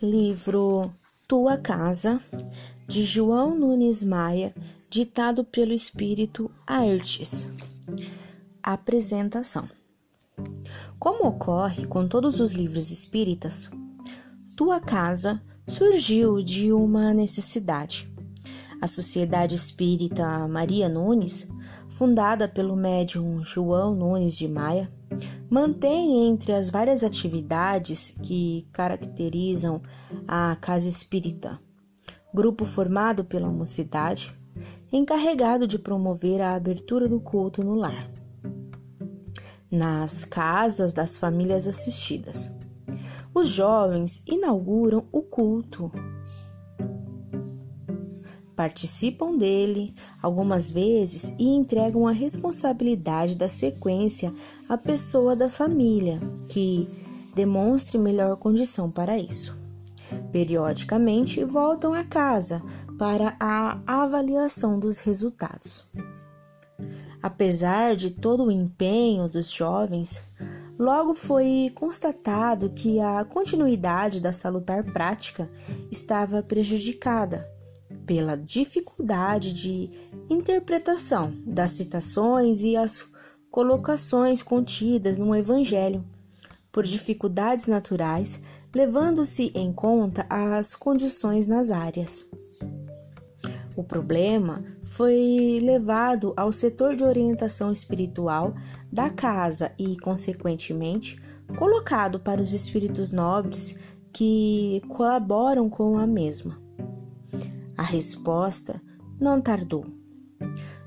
Livro Tua Casa, de João Nunes Maia, ditado pelo espírito Aertes. Apresentação. Como ocorre com todos os livros espíritas, Tua Casa surgiu de uma necessidade. A Sociedade Espírita Maria Nunes, fundada pelo médium João Nunes de Maia, mantém entre as várias atividades que caracterizam a Casa Espírita, grupo formado pela mocidade, encarregado de promover a abertura do culto no lar, nas casas das famílias assistidas. Os jovens inauguram o culto participam dele algumas vezes e entregam a responsabilidade da sequência à pessoa da família que demonstre melhor condição para isso. Periodicamente voltam a casa para a avaliação dos resultados. Apesar de todo o empenho dos jovens, logo foi constatado que a continuidade da salutar prática estava prejudicada pela dificuldade de interpretação das citações e as colocações contidas no Evangelho, por dificuldades naturais, levando-se em conta as condições nas áreas. O problema foi levado ao setor de orientação espiritual da casa e, consequentemente, colocado para os espíritos nobres que colaboram com a mesma. A resposta não tardou.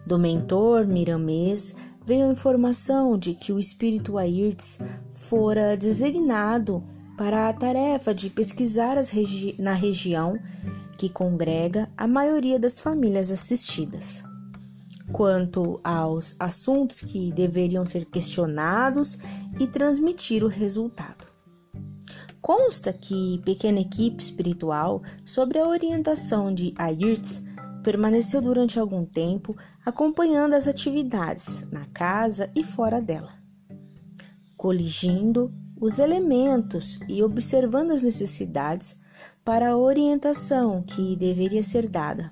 Do mentor miramês veio a informação de que o espírito Ayrtes fora designado para a tarefa de pesquisar regi na região que congrega a maioria das famílias assistidas. Quanto aos assuntos que deveriam ser questionados e transmitir o resultado. Consta que pequena equipe espiritual, sob a orientação de Ayrtz, permaneceu durante algum tempo acompanhando as atividades na casa e fora dela, coligindo os elementos e observando as necessidades para a orientação que deveria ser dada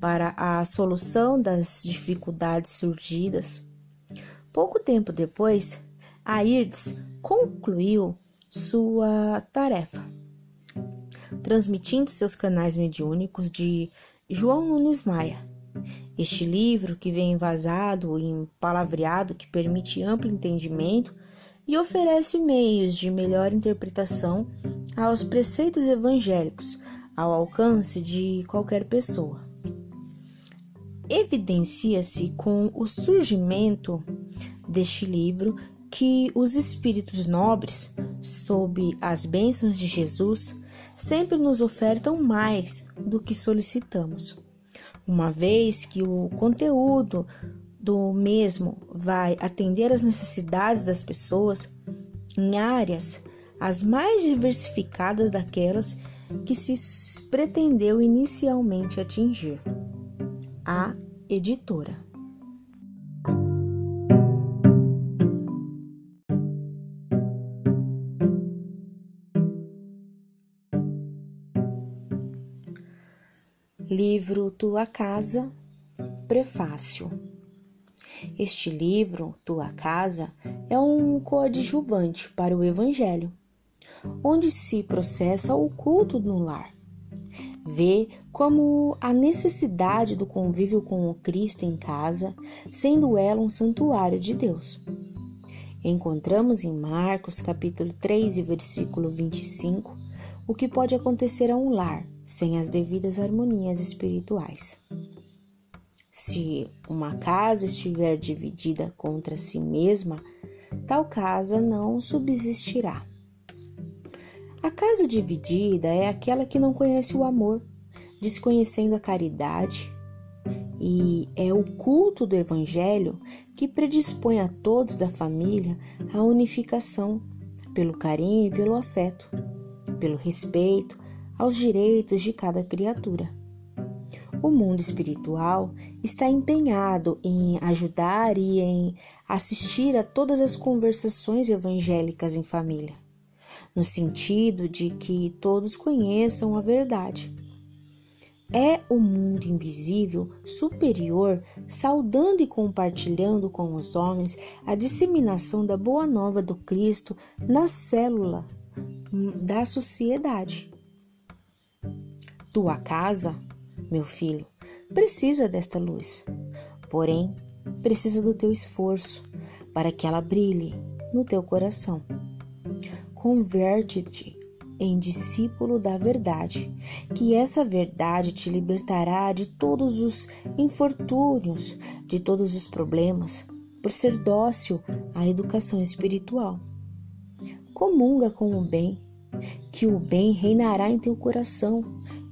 para a solução das dificuldades surgidas. Pouco tempo depois, Ayrtz concluiu sua tarefa, transmitindo seus canais mediúnicos de João Nunes Maia. Este livro, que vem vazado em palavreado que permite amplo entendimento e oferece meios de melhor interpretação aos preceitos evangélicos ao alcance de qualquer pessoa. Evidencia-se com o surgimento deste livro que os espíritos nobres sob as bênçãos de Jesus, sempre nos ofertam mais do que solicitamos, uma vez que o conteúdo do mesmo vai atender às necessidades das pessoas em áreas as mais diversificadas daquelas que se pretendeu inicialmente atingir. A editora. Livro Tua Casa, Prefácio. Este livro, Tua Casa, é um coadjuvante para o Evangelho, onde se processa o culto no lar. Vê como a necessidade do convívio com o Cristo em casa, sendo ela um santuário de Deus. Encontramos em Marcos capítulo 3 e versículo 25 o que pode acontecer a um lar sem as devidas harmonias espirituais. Se uma casa estiver dividida contra si mesma, tal casa não subsistirá. A casa dividida é aquela que não conhece o amor, desconhecendo a caridade, e é o culto do Evangelho que predispõe a todos da família à unificação pelo carinho e pelo afeto, pelo respeito, aos direitos de cada criatura. O mundo espiritual está empenhado em ajudar e em assistir a todas as conversações evangélicas em família, no sentido de que todos conheçam a verdade. É o mundo invisível superior saudando e compartilhando com os homens a disseminação da boa nova do Cristo na célula da sociedade. Tua casa, meu filho, precisa desta luz, porém, precisa do teu esforço para que ela brilhe no teu coração. Converte-te em discípulo da verdade, que essa verdade te libertará de todos os infortúnios, de todos os problemas, por ser dócil à educação espiritual. Comunga com o bem, que o bem reinará em teu coração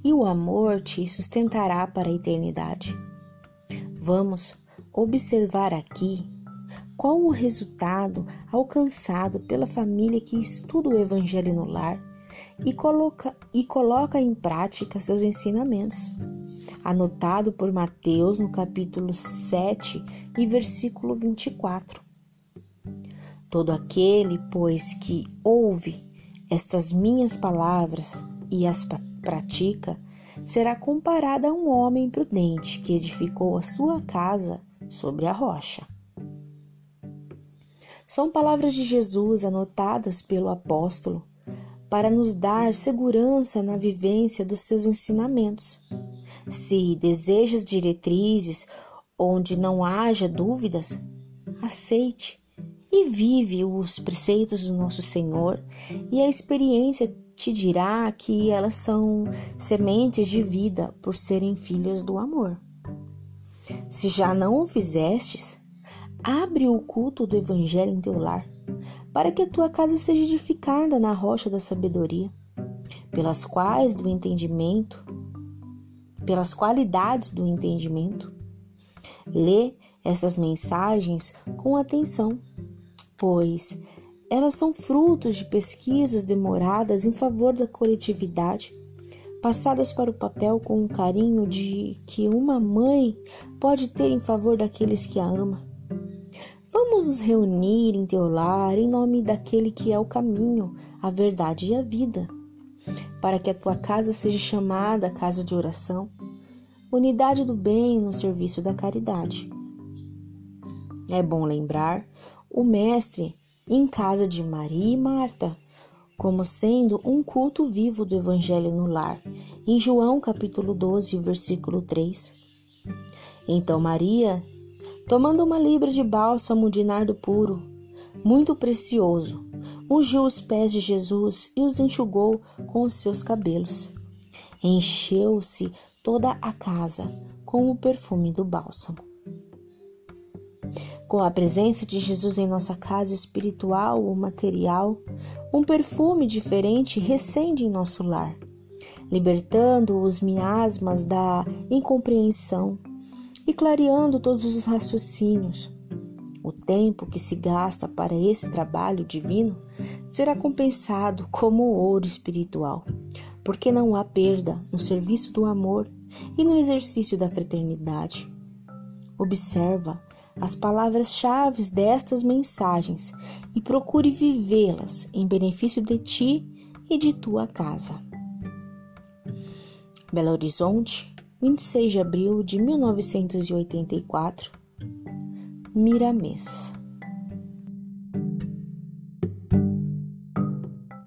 e o amor te sustentará para a eternidade. Vamos observar aqui qual o resultado alcançado pela família que estuda o Evangelho no lar e coloca, e coloca em prática seus ensinamentos. Anotado por Mateus no capítulo 7 e versículo 24. Todo aquele, pois, que ouve estas minhas palavras e as será comparado a um homem prudente que edificou a sua casa sobre a rocha. São palavras de Jesus anotadas pelo apóstolo para nos dar segurança na vivência dos seus ensinamentos. Se desejas diretrizes onde não haja dúvidas, aceite e vive os preceitos do nosso Senhor, e a experiência te dirá que elas são sementes de vida por serem filhas do amor. Se já não o fizestes, abre o culto do Evangelho em teu lar para que a tua casa seja edificada na rocha da sabedoria, pelas quais do entendimento, pelas qualidades do entendimento. Lê essas mensagens com atenção, pois elas são frutos de pesquisas demoradas em favor da coletividade, passadas para o papel com o carinho de que uma mãe pode ter em favor daqueles que a ama. Vamos nos reunir em teu lar em nome daquele que é o caminho, a verdade e a vida, para que a tua casa seja chamada casa de oração, unidade do bem no serviço da caridade. É bom lembrar o Mestre em casa de Maria e Marta, como sendo um culto vivo do Evangelho no lar, em João capítulo 12, versículo 3. Então Maria Tomando uma libra de bálsamo de nardo puro, muito precioso, ungiu os pés de Jesus e os enxugou com os seus cabelos. Encheu-se toda a casa com o perfume do bálsamo. Com a presença de Jesus em nossa casa espiritual ou material, um perfume diferente recende em nosso lar, libertando os miasmas da incompreensão, e clareando todos os raciocínios. O tempo que se gasta para esse trabalho divino será compensado como ouro espiritual, porque não há perda no serviço do amor e no exercício da fraternidade. Observa as palavras-chave destas mensagens e procure vivê-las em benefício de ti e de tua casa. Belo Horizonte, 26 de abril de 1984, Miramês.